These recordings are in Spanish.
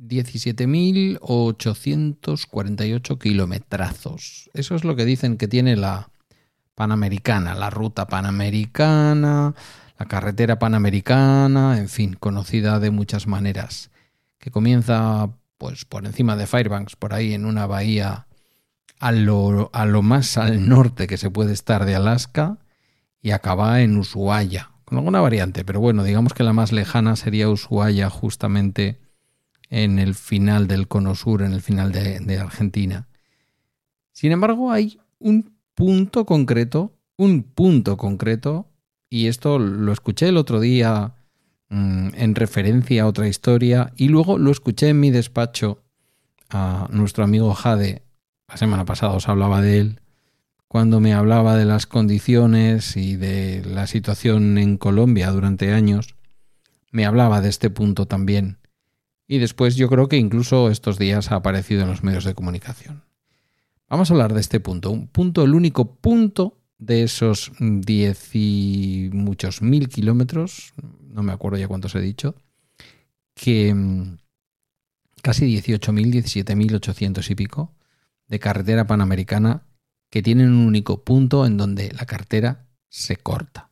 17.848 kilometrazos. Eso es lo que dicen que tiene la Panamericana, la ruta Panamericana, la carretera Panamericana, en fin, conocida de muchas maneras, que comienza pues por encima de Fairbanks, por ahí en una bahía a lo, a lo más al norte que se puede estar de Alaska y acaba en Ushuaia, con alguna variante, pero bueno, digamos que la más lejana sería Ushuaia justamente en el final del cono sur, en el final de, Argentina. Sin embargo, hay un punto concreto, un punto concreto, y esto lo escuché el otro día mm, en referencia a otra historia, y luego lo escuché en mi despacho a nuestro amigo Jade, la semana pasada os hablaba de él, cuando me hablaba de las condiciones y de la situación en Colombia durante años, me hablaba de este punto también. Y después yo creo que incluso estos días ha aparecido en los medios de comunicación. Vamos a hablar de este punto, un punto, el único punto de esos diez y muchos mil kilómetros, no me acuerdo ya cuántos he dicho, que mm, casi 18.000, 17.800 y pico de carretera panamericana que tienen un único punto en donde la cartera se corta.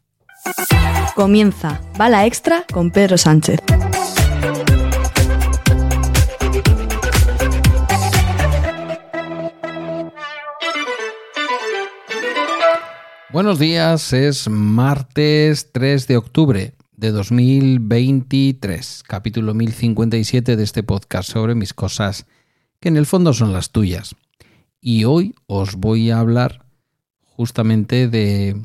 Comienza Bala Extra con Pedro Sánchez. Buenos días, es martes 3 de octubre de 2023, capítulo 1057 de este podcast sobre mis cosas que en el fondo son las tuyas y hoy os voy a hablar justamente de,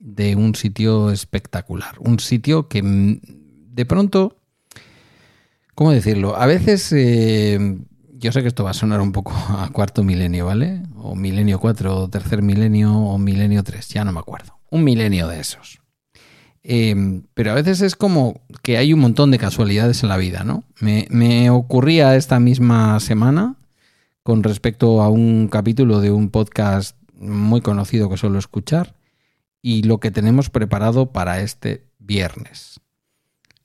de un sitio espectacular, un sitio que de pronto, ¿cómo decirlo? A veces, eh, yo sé que esto va a sonar un poco a cuarto milenio, ¿vale? O milenio cuatro, o tercer milenio, o milenio tres, ya no me acuerdo. Un milenio de esos. Eh, pero a veces es como que hay un montón de casualidades en la vida, ¿no? Me, me ocurría esta misma semana con respecto a un capítulo de un podcast muy conocido que suelo escuchar y lo que tenemos preparado para este viernes.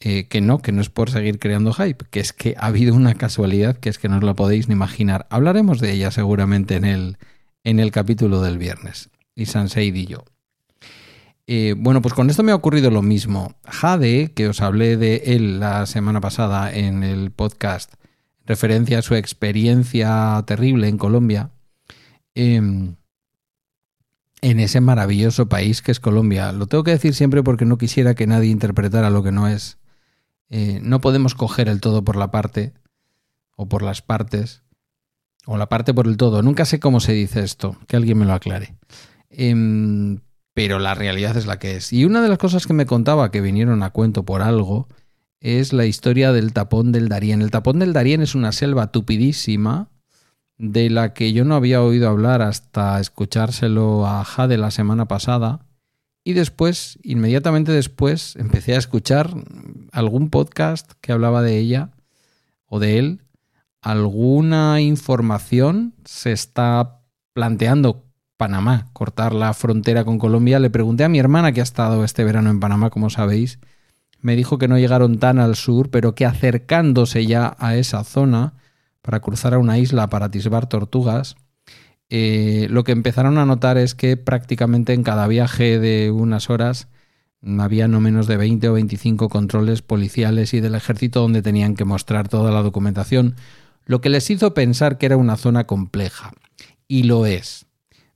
Eh, que no, que no es por seguir creando hype, que es que ha habido una casualidad que es que no os la podéis ni imaginar. Hablaremos de ella seguramente en el, en el capítulo del viernes, y Sanseid y yo. Eh, bueno, pues con esto me ha ocurrido lo mismo. Jade, que os hablé de él la semana pasada en el podcast referencia a su experiencia terrible en Colombia, em, en ese maravilloso país que es Colombia. Lo tengo que decir siempre porque no quisiera que nadie interpretara lo que no es. Eh, no podemos coger el todo por la parte o por las partes o la parte por el todo. Nunca sé cómo se dice esto, que alguien me lo aclare. Em, pero la realidad es la que es. Y una de las cosas que me contaba que vinieron a cuento por algo es la historia del tapón del Darién. El tapón del Darién es una selva tupidísima de la que yo no había oído hablar hasta escuchárselo a Jade la semana pasada. Y después, inmediatamente después, empecé a escuchar algún podcast que hablaba de ella o de él. Alguna información se está planteando Panamá, cortar la frontera con Colombia. Le pregunté a mi hermana que ha estado este verano en Panamá, como sabéis, me dijo que no llegaron tan al sur, pero que acercándose ya a esa zona para cruzar a una isla para atisbar tortugas, eh, lo que empezaron a notar es que prácticamente en cada viaje de unas horas había no menos de 20 o 25 controles policiales y del ejército donde tenían que mostrar toda la documentación, lo que les hizo pensar que era una zona compleja. Y lo es.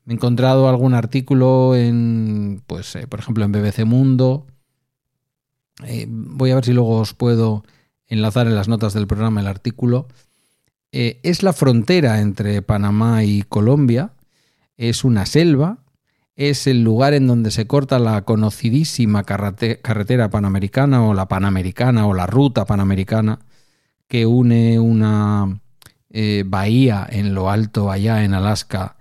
He encontrado algún artículo en, pues, eh, por ejemplo, en BBC Mundo, eh, voy a ver si luego os puedo enlazar en las notas del programa el artículo. Eh, es la frontera entre Panamá y Colombia, es una selva, es el lugar en donde se corta la conocidísima carretera panamericana o la panamericana o la ruta panamericana que une una eh, bahía en lo alto allá en Alaska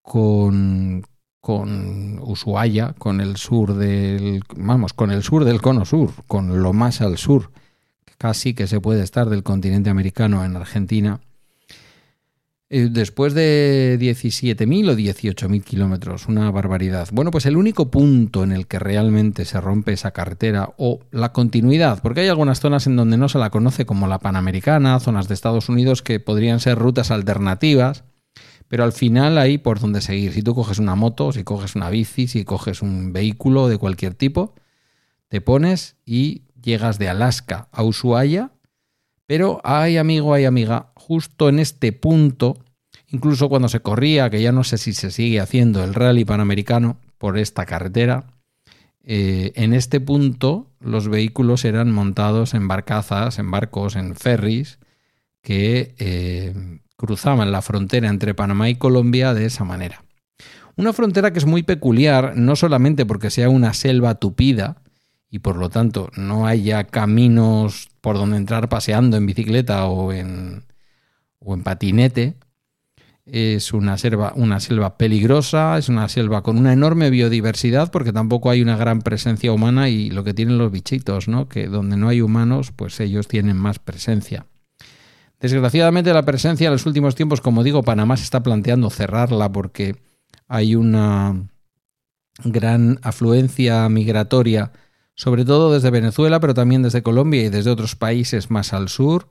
con, con Ushuaia, con el sur del, vamos, con el sur del cono sur, con lo más al sur, casi que se puede estar del continente americano en Argentina. Eh, después de 17.000 o 18.000 kilómetros, una barbaridad. Bueno, pues el único punto en el que realmente se rompe esa carretera o la continuidad, porque hay algunas zonas en donde no se la conoce como la Panamericana, zonas de Estados Unidos que podrían ser rutas alternativas, pero al final hay por donde seguir. Si tú coges una moto, si coges una bici, si coges un vehículo de cualquier tipo, te pones y llegas de Alaska a Ushuaia, pero hay amigo, hay amiga, justo en este punto, incluso cuando se corría, que ya no sé si se sigue haciendo el rally panamericano por esta carretera, eh, en este punto los vehículos eran montados en barcazas, en barcos, en ferries, que eh, cruzaban la frontera entre Panamá y Colombia de esa manera. Una frontera que es muy peculiar, no solamente porque sea una selva tupida, y por lo tanto no haya caminos por donde entrar paseando en bicicleta o en, o en patinete. Es una selva, una selva peligrosa, es una selva con una enorme biodiversidad porque tampoco hay una gran presencia humana y lo que tienen los bichitos, ¿no? que donde no hay humanos, pues ellos tienen más presencia. Desgraciadamente la presencia en los últimos tiempos, como digo, Panamá se está planteando cerrarla porque hay una gran afluencia migratoria sobre todo desde Venezuela, pero también desde Colombia y desde otros países más al sur,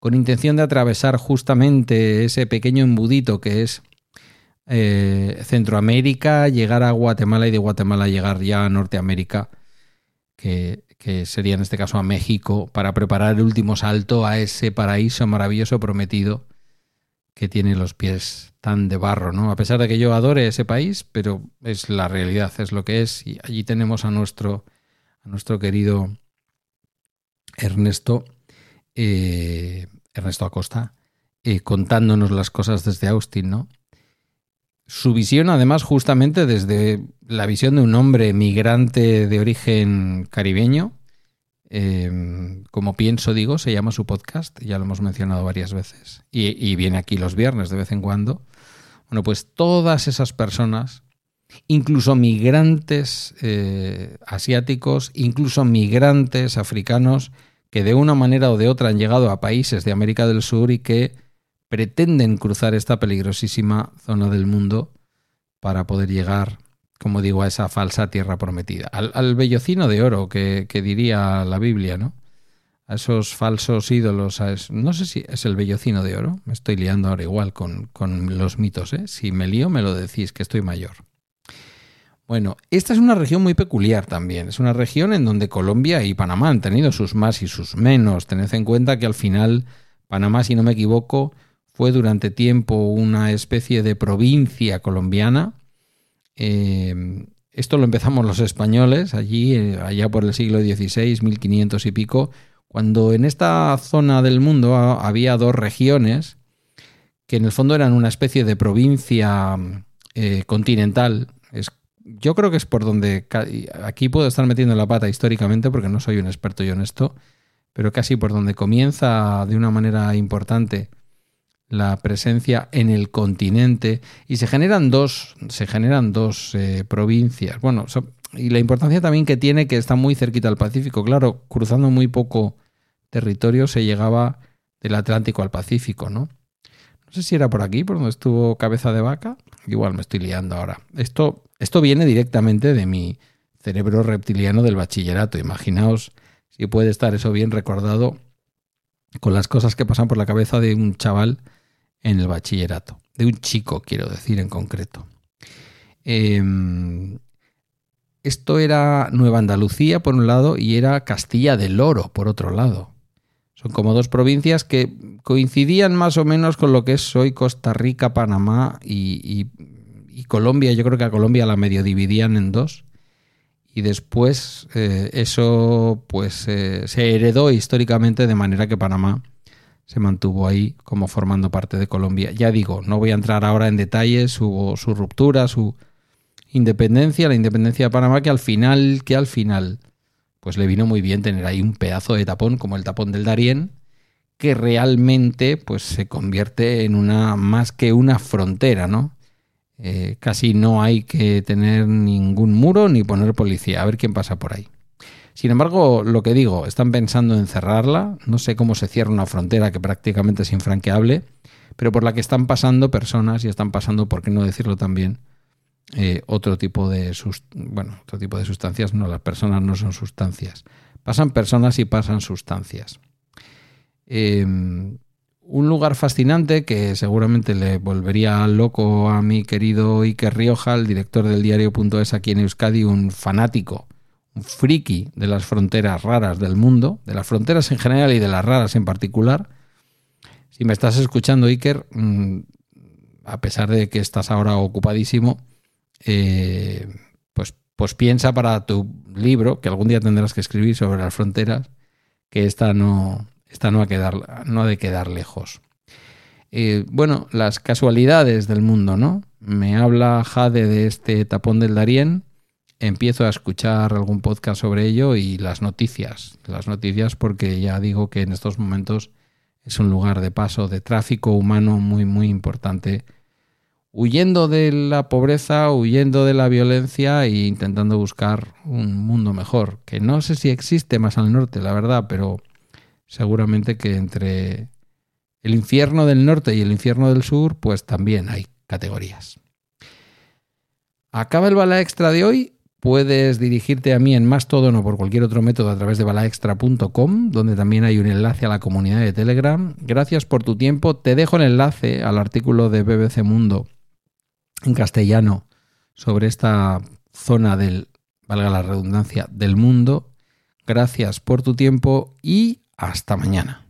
con intención de atravesar justamente ese pequeño embudito que es eh, Centroamérica, llegar a Guatemala y de Guatemala llegar ya a Norteamérica, que, que sería en este caso a México, para preparar el último salto a ese paraíso maravilloso prometido que tiene los pies tan de barro, ¿no? A pesar de que yo adore ese país, pero es la realidad, es lo que es, y allí tenemos a nuestro a nuestro querido Ernesto, eh, Ernesto Acosta, eh, contándonos las cosas desde Austin, ¿no? Su visión, además, justamente desde la visión de un hombre migrante de origen caribeño, em, como pienso, digo, se llama su podcast, ya lo hemos mencionado varias veces, y, viene aquí los viernes de vez en cuando. Bueno, pues todas esas personas incluso migrantes eh, asiáticos, incluso migrantes africanos que de una manera o de otra han llegado a países de América del Sur y que pretenden cruzar esta peligrosísima zona del mundo para poder llegar, como digo, a esa falsa tierra prometida, al, bellocino de oro que, diría la Biblia, ¿no? A esos falsos ídolos, no sé si es el bellocino de oro, me estoy liando ahora igual con, con los mitos, ¿eh? Si me lío me lo decís, que estoy mayor. Bueno, esta es una región muy peculiar también. Es una región en donde Colombia y Panamá han tenido sus más y sus menos. Tened en cuenta que al final Panamá, si no me equivoco, fue durante tiempo una especie de provincia colombiana. Eh, esto lo empezamos los españoles allí, eh, allá por el siglo XVI, 1500 y pico, cuando en esta zona del mundo había dos regiones que en el fondo eran una especie de provincia eh, continental. Es yo creo que es por donde aquí puedo estar metiendo la pata históricamente porque no soy un experto y honesto, pero casi por donde comienza de una manera importante la presencia en el continente y se generan dos, se generan dos eh, provincias. Bueno, y la importancia también que tiene que está muy cerquita al Pacífico. Claro, cruzando muy poco territorio se llegaba del Atlántico al Pacífico, ¿no? No sé si era por aquí, por donde estuvo Cabeza de Vaca. Igual me estoy liando ahora. Esto, esto viene directamente de mi cerebro reptiliano del bachillerato. Imaginaos si puede estar eso bien recordado con las cosas que pasan por la cabeza de un chaval en el bachillerato. De un chico, quiero decir en concreto. Em, esto era Nueva Andalucía por un lado y era Castilla del Oro por otro lado. Son como dos provincias que coincidían más o menos con lo que es hoy Costa Rica, Panamá y, Colombia. Yo creo que a Colombia la medio dividían en dos. Y después eh, eso pues eh, se heredó históricamente de manera que Panamá se mantuvo ahí como formando parte de Colombia. Ya digo, no voy a entrar ahora en detalles, hubo su ruptura, su independencia, la independencia de Panamá, que al final, que al final pues le vino muy bien tener ahí un pedazo de tapón como el tapón del Darién, que realmente pues se convierte en una más que una frontera, ¿no? Eh, casi no hay que tener ningún muro ni poner policía, a ver quién pasa por ahí. Sin embargo, lo que digo, están pensando en cerrarla, no sé cómo se cierra una frontera que prácticamente es infranqueable, pero por la que están pasando personas y están pasando, por qué no decirlo también, eh, otro tipo de bueno, otro tipo de sustancias, no, las personas no son sustancias. Pasan personas y pasan sustancias. Em, un lugar fascinante que seguramente le volvería loco a mi querido Iker Rioja, el director del diario.es aquí en Euskadi, un fanático, un friki de las fronteras raras del mundo, de las fronteras en general y de las raras en particular. Si me estás escuchando, Iker, mm, a pesar de que estás ahora ocupadísimo, eh, pues, pues piensa para tu libro, que algún día tendrás que escribir sobre las fronteras, que esta no, esta no, ha, quedar, no ha de quedar lejos. Eh, bueno, las casualidades del mundo, ¿no? Me habla Jade de este tapón del Darién, empiezo a escuchar algún podcast sobre ello y las noticias. Las noticias porque ya digo que en estos momentos es un lugar de paso, de tráfico humano muy, muy importante huyendo de la pobreza, huyendo de la violencia e intentando buscar un mundo mejor, que no sé si existe más al norte, la verdad, pero seguramente que entre el infierno del norte y el infierno del sur, pues también hay categorías. Acaba el bala extra de hoy. Puedes dirigirte a mí en Mastodon o por cualquier otro método a través de balaextra.com, donde también hay un enlace a la comunidad de Telegram. Gracias por tu tiempo. Te dejo el enlace al artículo de BBC Mundo en castellano sobre esta zona del, valga la redundancia, del mundo. Gracias por tu tiempo y hasta mañana.